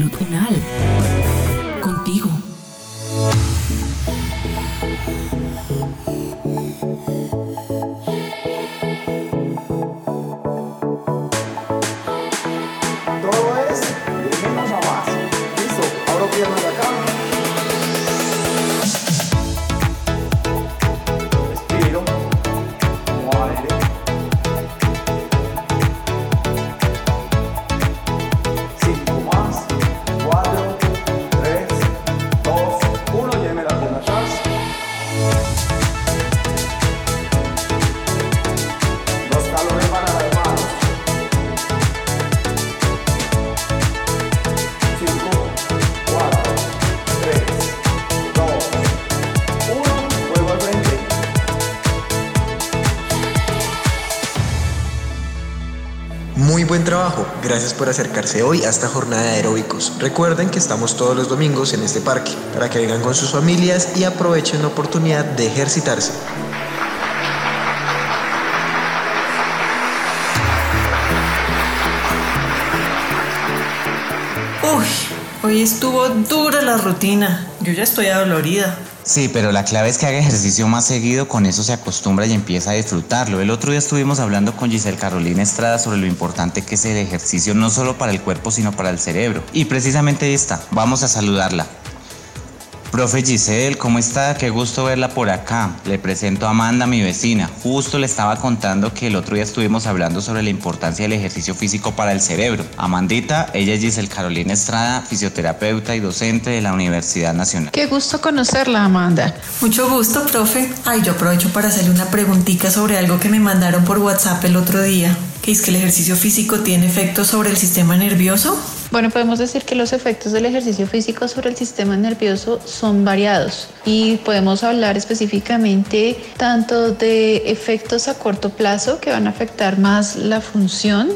Salud Unal, gracias por acercarse hoy a esta jornada de aeróbicos. Recuerden que estamos todos los domingos en este parque para que vengan con sus familias y aprovechen la oportunidad de ejercitarse. Uy, hoy estuvo dura la rutina. Yo ya estoy adolorida. Sí, pero la clave es que haga ejercicio más seguido, con eso se acostumbra y empieza a disfrutarlo. El otro día estuvimos hablando con Giselle Carolina Estrada sobre lo importante que es el ejercicio no solo para el cuerpo, sino para el cerebro. Y precisamente está, vamos a saludarla. Profe Giselle, ¿cómo está? Qué gusto verla por acá. Le presento a Amanda, mi vecina. Justo le estaba contando que el otro día estuvimos hablando sobre la importancia del ejercicio físico para el cerebro. Amandita, ella es Giselle Carolina Estrada, fisioterapeuta y docente de la Universidad Nacional. Qué gusto conocerla, Amanda. Mucho gusto, profe. Ay, yo aprovecho para hacerle una preguntita sobre algo que me mandaron por WhatsApp el otro día. ¿Que es que el ejercicio físico tiene efectos sobre el sistema nervioso? Bueno, podemos decir que los efectos del ejercicio físico sobre el sistema nervioso son variados y podemos hablar específicamente tanto de efectos a corto plazo que van a afectar más la función,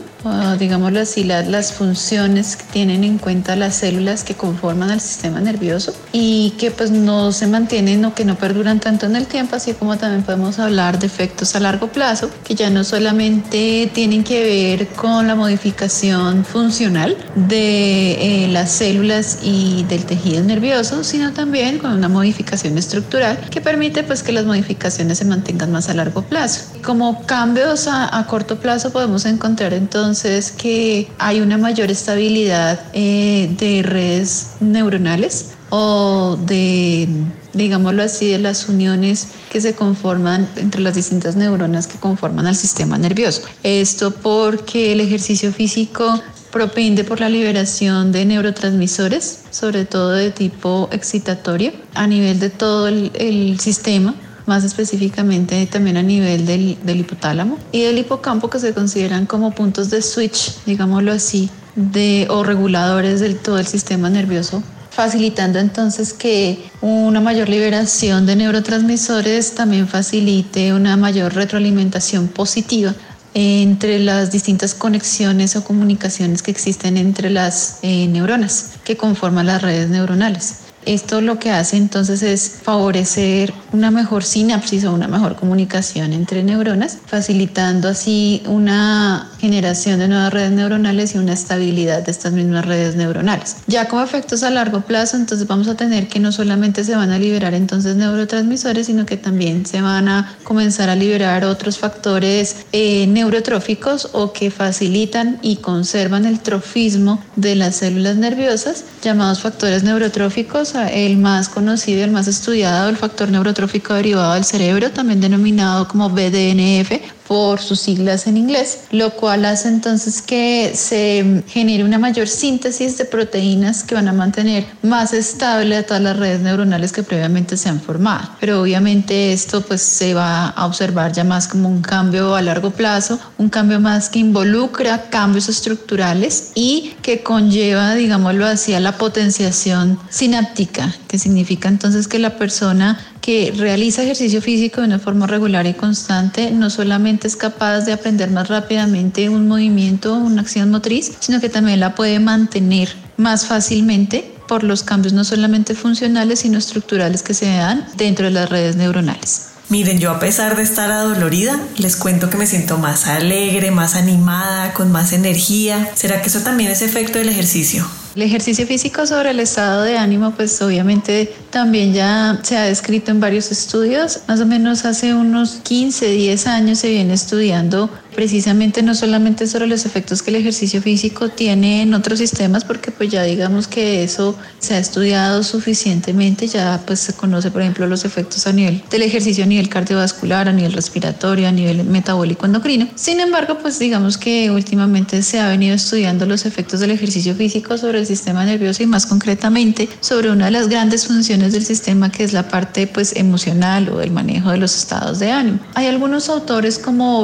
digámoslo así, la- las funciones que tienen en cuenta las células que conforman el sistema nervioso y que pues no se mantienen o que no perduran tanto en el tiempo, así como también podemos hablar de efectos a largo plazo que ya no solamente tienen que ver con la modificación funcional de eh, las células y del tejido nervioso, sino también con una modificación estructural que permite pues que las modificaciones se mantengan más a largo plazo. Como cambios a, corto plazo podemos encontrar entonces que hay una mayor estabilidad eh, de redes neuronales o de, digámoslo así, de las uniones que se conforman entre las distintas neuronas que conforman al sistema nervioso. Esto porque el ejercicio físico propende por la liberación de neurotransmisores, sobre todo de tipo excitatorio, a nivel de todo el, sistema más específicamente también a nivel del, hipotálamo y del hipocampo que se consideran como puntos de switch, digámoslo así, de, o reguladores del todo el sistema nervioso facilitando entonces que una mayor liberación de neurotransmisores también facilite una mayor retroalimentación positiva entre las distintas conexiones o comunicaciones que existen entre las eh, neuronas que conforman las redes neuronales. Esto lo que hace entonces es favorecer una mejor sinapsis o una mejor comunicación entre neuronas, facilitando así una generación de nuevas redes neuronales y una estabilidad de estas mismas redes neuronales. Ya como efectos a largo plazo, entonces vamos a tener que no solamente se van a liberar entonces neurotransmisores, sino que también se van a comenzar a liberar otros factores eh, neurotróficos o que facilitan y conservan el trofismo de las células nerviosas, llamados factores neurotróficos el más conocido, el más estudiado, el factor neurotrófico derivado del cerebro, también denominado como BDNF, por sus siglas en inglés, lo cual hace entonces que se genere una mayor síntesis de proteínas que van a mantener más estable a todas las redes neuronales que previamente se han formado. Pero obviamente esto pues se va a observar ya más como un cambio a largo plazo, un cambio más que involucra cambios estructurales y que conlleva, digámoslo así, a la potenciación sináptica, que significa entonces que la persona que realiza ejercicio físico de una forma regular y constante no solamente es capaz de aprender más rápidamente un movimiento, una acción motriz, sino que también la puede mantener más fácilmente por los cambios no solamente funcionales, sino estructurales que se dan dentro de las redes neuronales. Miren, yo a pesar de estar adolorida, les cuento que me siento más alegre, más animada, con más energía. ¿Será que eso también es efecto del ejercicio? El ejercicio físico sobre el estado de ánimo, pues obviamente también ya se ha descrito en varios estudios. Más o menos hace unos 15, 10 años se viene estudiando precisamente no solamente sobre los efectos que el ejercicio físico tiene en otros sistemas, porque pues ya digamos que eso se ha estudiado suficientemente, ya pues se conoce por ejemplo los efectos a nivel del ejercicio a nivel cardiovascular, a nivel respiratorio, a nivel metabólico endocrino. Sin embargo, pues digamos que últimamente se ha venido estudiando los efectos del ejercicio físico sobre el sistema nervioso y más concretamente sobre una de las grandes funciones del sistema que es la parte pues emocional o el manejo de los estados de ánimo. Hay algunos autores como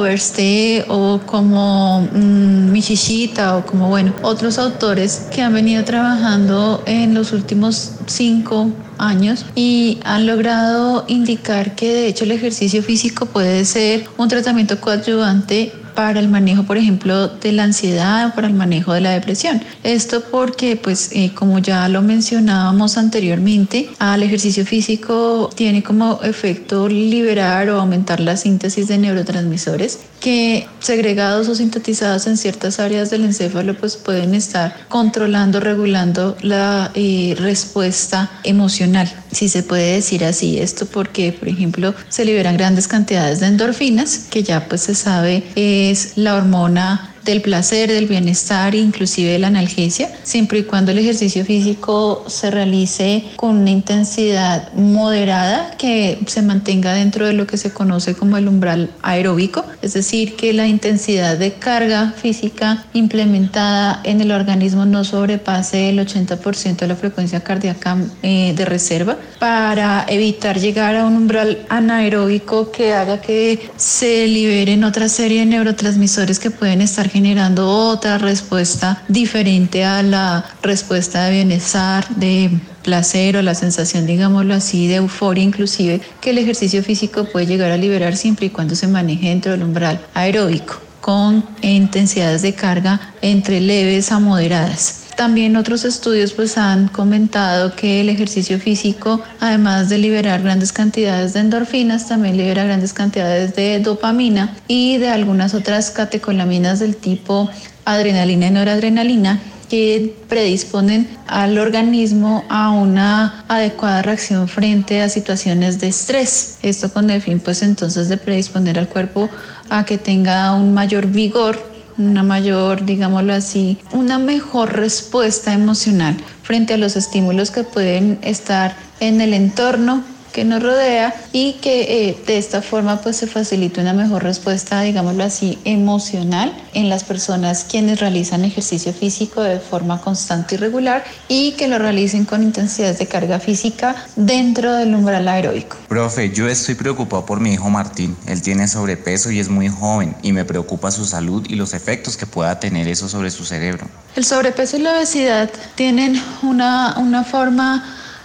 O como mmm, o como, bueno, otros autores que han venido trabajando en los últimos cinco años y han logrado indicar que de hecho el ejercicio físico puede ser un tratamiento coadyuvante para el manejo, por ejemplo, de la ansiedad o para el manejo de la depresión. Esto porque, pues, eh, como ya lo mencionábamos anteriormente, al ejercicio físico tiene como efecto liberar o aumentar la síntesis de neurotransmisores que segregados o sintetizados en ciertas áreas del encéfalo pues pueden estar controlando, regulando la eh, respuesta emocional, si se puede decir así. Esto porque, por ejemplo, se liberan grandes cantidades de endorfinas, que ya pues se sabe es la hormona del placer, del bienestar, inclusive de la analgesia, siempre y cuando el ejercicio físico se realice con una intensidad moderada que se mantenga dentro de lo que se conoce como el umbral aeróbico, es decir, que la intensidad de carga física implementada en el organismo no sobrepase el 80% de la frecuencia cardíaca eh, de reserva para evitar llegar a un umbral anaeróbico que haga que se liberen otra serie de neurotransmisores que pueden estar generando otra respuesta diferente a la respuesta de bienestar, de placer o la sensación, digámoslo así, de euforia inclusive, que el ejercicio físico puede llegar a liberar siempre y cuando se maneje dentro del umbral aeróbico con intensidades de carga entre leves a moderadas. También otros estudios pues han comentado que el ejercicio físico, además de liberar grandes cantidades de endorfinas, también libera grandes cantidades de dopamina y de algunas otras catecolaminas del tipo adrenalina y noradrenalina que predisponen al organismo a una adecuada reacción frente a situaciones de estrés. Esto con el fin pues entonces de predisponer al cuerpo a que tenga un mayor vigor una mayor, digámoslo así, una mejor respuesta emocional frente a los estímulos que pueden estar en el entorno que nos rodea y que eh, de esta forma pues se facilite una mejor respuesta, digámoslo así, emocional en las personas quienes realizan ejercicio físico de forma constante y regular y que lo realicen con intensidades de carga física dentro del umbral aeróbico. Profe, yo estoy preocupado por mi hijo Martín. Él tiene sobrepeso y es muy joven y me preocupa su salud y los efectos que pueda tener eso sobre su cerebro. El sobrepeso y la obesidad tienen una, una forma,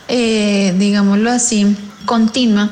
eh, digámoslo así, continua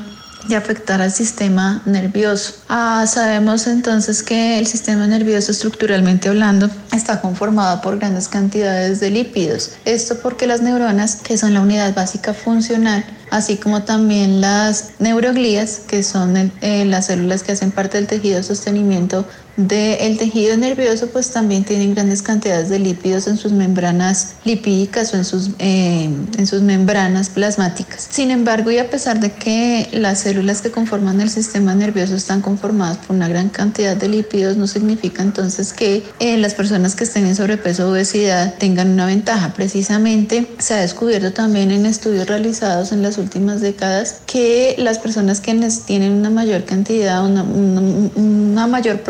de afectar al sistema nervioso. Ah, sabemos entonces que el sistema nervioso estructuralmente hablando está conformado por grandes cantidades de lípidos. Esto porque las neuronas, que son la unidad básica funcional, así como también las neuroglías, que son eh, las células que hacen parte del tejido de sostenimiento del tejido nervioso, pues también tienen grandes cantidades de lípidos en sus membranas lipídicas o en sus, eh, en sus membranas plasmáticas. Sin embargo, y a pesar de que las células que conforman el sistema nervioso están conformadas por una gran cantidad de lípidos, no significa entonces que eh, las personas que estén en sobrepeso o obesidad tengan una ventaja. Precisamente se ha descubierto también en estudios realizados en las últimas décadas que las personas que tienen una mayor cantidad, una, una mayor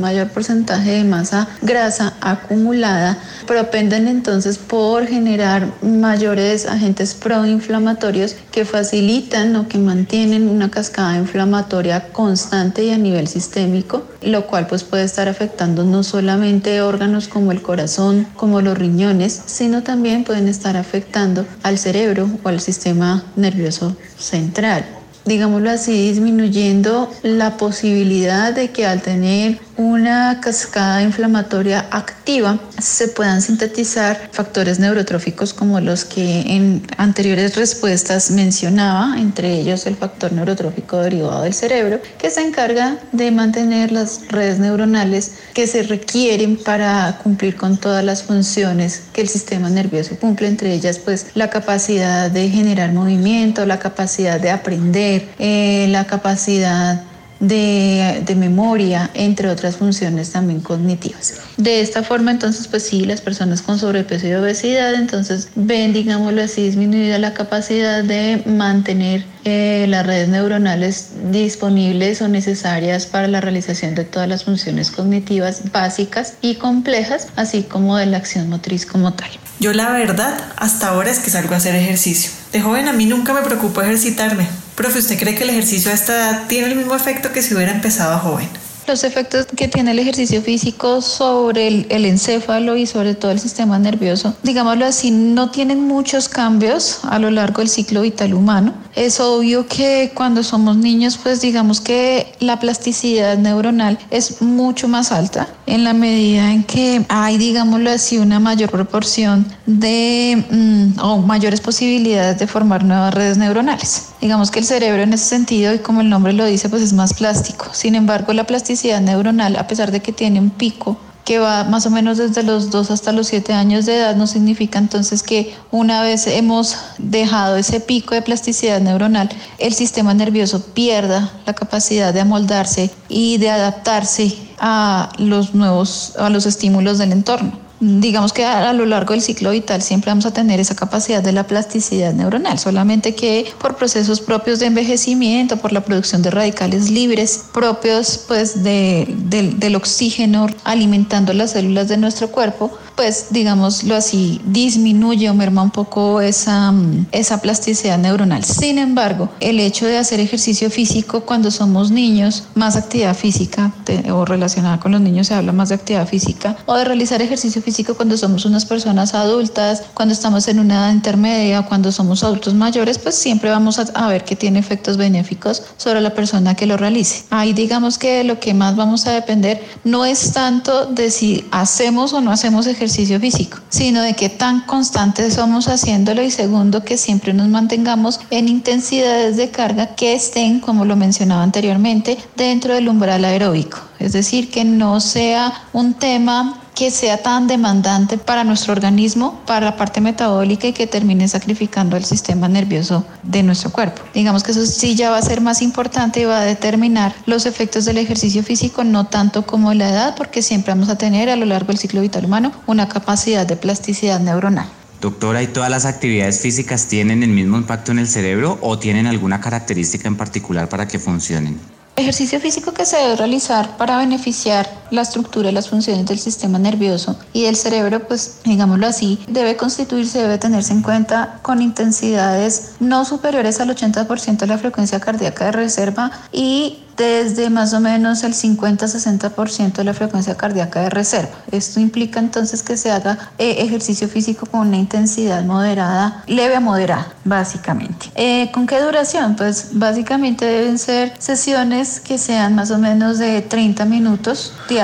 mayor porcentaje de masa grasa acumulada, propenden entonces por generar mayores agentes proinflamatorios que facilitan o que mantienen una cascada inflamatoria constante y a nivel sistémico, lo cual pues puede estar afectando no solamente órganos como el corazón, como los riñones, sino también pueden estar afectando al cerebro o al sistema nervioso central digámoslo así, disminuyendo la posibilidad de que al tener una cascada inflamatoria activa se puedan sintetizar factores neurotróficos como los que en anteriores respuestas mencionaba, entre ellos el factor neurotrófico derivado del cerebro, que se encarga de mantener las redes neuronales que se requieren para cumplir con todas las funciones que el sistema nervioso cumple, entre ellas pues la capacidad de generar movimiento, la capacidad de aprender, eh, la capacidad de, memoria, entre otras funciones también cognitivas. De esta forma, entonces, pues sí, las personas con sobrepeso y obesidad, entonces ven, digámoslo así, disminuida la capacidad de mantener eh, las redes neuronales disponibles o necesarias para la realización de todas las funciones cognitivas básicas y complejas, así como de la acción motriz como tal. Yo la verdad, hasta ahora es que salgo a hacer ejercicio. De joven a mí nunca me preocupó ejercitarme. Profe, ¿usted cree que el ejercicio a esta edad tiene el mismo efecto que si hubiera empezado joven? Los efectos que tiene el ejercicio físico sobre el, el, encéfalo y sobre todo el sistema nervioso, digámoslo así, no tienen muchos cambios a lo largo del ciclo vital humano. Es obvio que cuando somos niños, pues digamos que la plasticidad neuronal es mucho más alta en la medida en que hay, digámoslo así, una mayor proporción de mm, o mayores posibilidades de formar nuevas redes neuronales. Digamos que el cerebro en ese sentido, y como el nombre lo dice, pues es más plástico. Sin embargo, la plasticidad neuronal, a pesar de que tiene un pico que va más o menos desde los 2 hasta los 7 años de edad, no significa entonces que una vez hemos dejado ese pico de plasticidad neuronal, el sistema nervioso pierda la capacidad de amoldarse y de adaptarse a los nuevos, a los estímulos del entorno digamos que a, lo largo del ciclo vital siempre vamos a tener esa capacidad de la plasticidad neuronal, solamente que por procesos propios de envejecimiento, por la producción de radicales libres propios pues de, del oxígeno alimentando las células de nuestro cuerpo, pues digámoslo así, disminuye o merma un poco esa, esa plasticidad neuronal. Sin embargo, el hecho de hacer ejercicio físico cuando somos niños, más actividad física o relacionada con los niños se habla más de actividad física, o de realizar ejercicio físico cuando somos unas personas adultas, cuando estamos en una edad intermedia, cuando somos adultos mayores, pues siempre vamos a, a ver que tiene efectos benéficos sobre la persona que lo realice. Ahí digamos que lo que más vamos a depender no es tanto de si hacemos o no hacemos ejercicio físico, sino de qué tan constantes somos haciéndolo y segundo, que siempre nos mantengamos en intensidades de carga que estén, como lo mencionaba anteriormente, dentro del umbral aeróbico. Es decir, que no sea un tema que sea tan demandante para nuestro organismo, para la parte metabólica y que termine sacrificando el sistema nervioso de nuestro cuerpo. Digamos que eso sí ya va a ser más importante y va a determinar los efectos del ejercicio físico, no tanto como la edad, porque siempre vamos a tener a lo largo del ciclo vital humano una capacidad de plasticidad neuronal. Doctora, ¿y todas las actividades físicas tienen el mismo impacto en el cerebro o tienen alguna característica en particular para que funcionen? Ejercicio físico que se debe realizar para beneficiar la estructura y las funciones del sistema nervioso y del cerebro, pues digámoslo así, debe constituirse, debe tenerse en cuenta con intensidades no superiores al 80% de la frecuencia cardíaca de reserva y desde más o menos el 50-60% de la frecuencia cardíaca de reserva. Esto implica entonces que se haga eh, ejercicio físico con una intensidad moderada, leve a moderada, básicamente. Eh, ¿Con qué duración? Pues básicamente deben ser sesiones que sean más o menos de 30 minutos diarios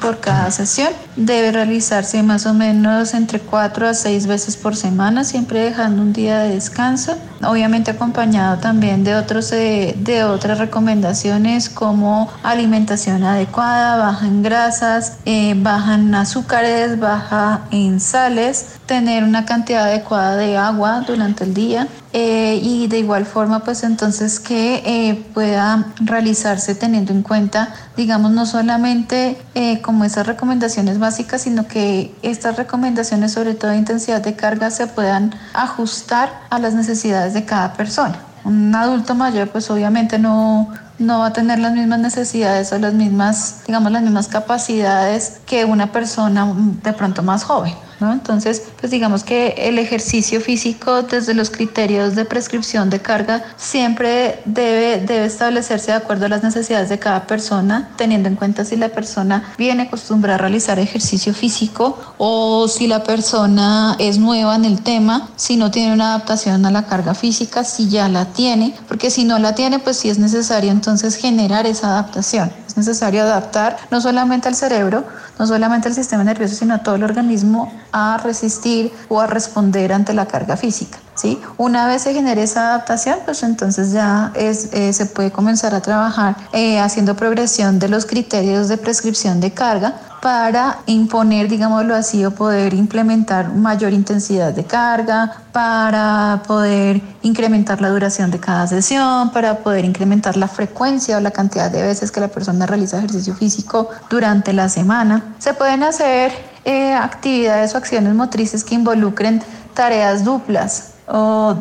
por cada sesión. Debe realizarse más o menos entre 4 a 6 veces por semana, siempre dejando un día de descanso, obviamente acompañado también de, otros, eh, de otras recomendaciones como alimentación adecuada, baja en grasas, eh, baja en azúcares, baja en sales, tener una cantidad adecuada de agua durante el día eh, y de igual forma pues entonces que eh, pueda realizarse teniendo en cuenta digamos no solamente como esas recomendaciones básicas sino que estas recomendaciones sobre todo de intensidad de carga se puedan ajustar a las necesidades de cada persona. Un adulto mayor pues obviamente no, no va a tener las mismas necesidades o las mismas, digamos, las mismas capacidades que una persona de pronto más joven. Entonces, pues digamos que el ejercicio físico desde los criterios de prescripción de carga siempre debe, debe establecerse de acuerdo a las necesidades de cada persona, teniendo en cuenta si la persona viene acostumbrada a realizar ejercicio físico o si la persona es nueva en el tema, si no tiene una adaptación a la carga física, si ya la tiene, porque si no la tiene, pues sí es necesario entonces generar esa adaptación. Es necesario adaptar no solamente al cerebro, no solamente al sistema nervioso, sino a todo el organismo a resistir o a responder ante la carga física. ¿Sí? Una vez se genere esa adaptación, pues entonces ya es, eh, se puede comenzar a trabajar eh, haciendo progresión de los criterios de prescripción de carga para imponer, digámoslo así, o poder implementar mayor intensidad de carga, para poder incrementar la duración de cada sesión, para poder incrementar la frecuencia o la cantidad de veces que la persona realiza ejercicio físico durante la semana. Se pueden hacer eh, actividades o acciones motrices que involucren tareas duplas o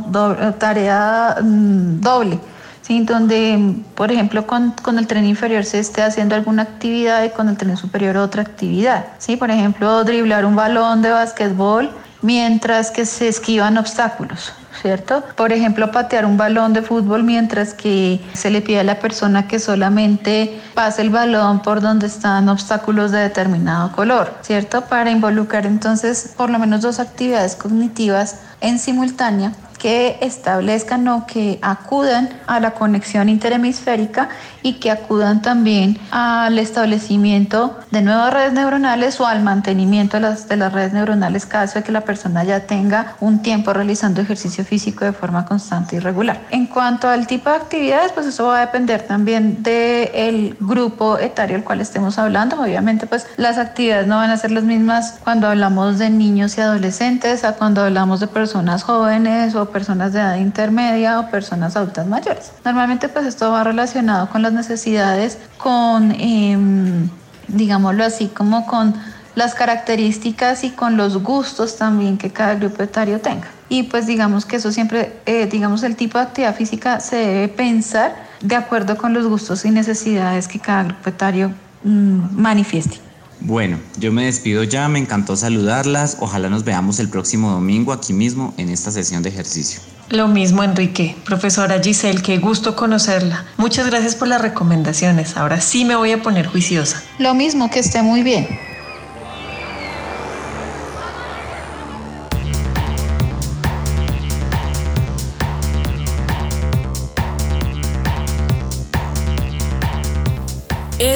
tarea mm, doble donde, por ejemplo, con, con, el tren inferior se esté haciendo alguna actividad y con el tren superior otra actividad. ¿sí? Por ejemplo, driblar un balón de básquetbol mientras que se esquivan obstáculos. ¿Cierto? Por ejemplo, patear un balón de fútbol mientras que se le pide a la persona que solamente pase el balón por donde están obstáculos de determinado color, ¿cierto? Para involucrar entonces por lo menos dos actividades cognitivas en simultánea que establezcan o que acudan a la conexión interhemisférica y que acudan también al establecimiento de nuevas redes neuronales o al mantenimiento de las, de las redes neuronales caso de que la persona ya tenga un tiempo realizando ejercicio físico de forma constante y regular. En cuanto al tipo de actividades, pues eso va a depender también del grupo etario al cual estemos hablando. Obviamente, pues las actividades no van a ser las mismas cuando hablamos de niños y adolescentes a cuando hablamos de personas jóvenes o personas de edad intermedia o personas adultas mayores. Normalmente, pues esto va relacionado con las necesidades, con, em, digámoslo así, como con las características y con los gustos también que cada grupo etario tenga. Y pues digamos que eso siempre, eh, digamos, el tipo de actividad física se debe pensar de acuerdo con los gustos y necesidades que cada grupo etario mm, manifieste. Bueno, yo me despido ya, me encantó saludarlas, ojalá nos veamos el próximo domingo aquí mismo en esta sesión de ejercicio. Lo mismo, Enrique. Profesora Giselle, qué gusto conocerla. Muchas gracias por las recomendaciones. Ahora sí me voy a poner juiciosa. Lo mismo, que esté muy bien.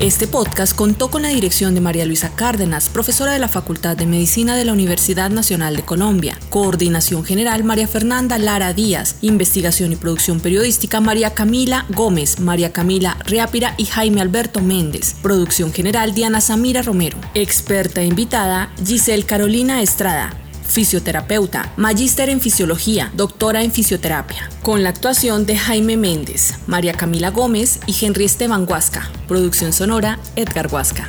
Este podcast contó con la dirección de María Luisa Cárdenas, profesora de la Facultad de Medicina de la Universidad Nacional de Colombia. Coordinación General María Fernanda Lara Díaz. Investigación y producción periodística María Camila Gómez, María Camila Riápira y Jaime Alberto Méndez. Producción General Diana Samira Romero. Experta invitada Giselle Carolina Estrada fisioterapeuta, magíster en fisiología, doctora en fisioterapia, con la actuación de Jaime Méndez, María Camila Gómez y Henry Esteban Huasca. Producción sonora, Edgar Huasca.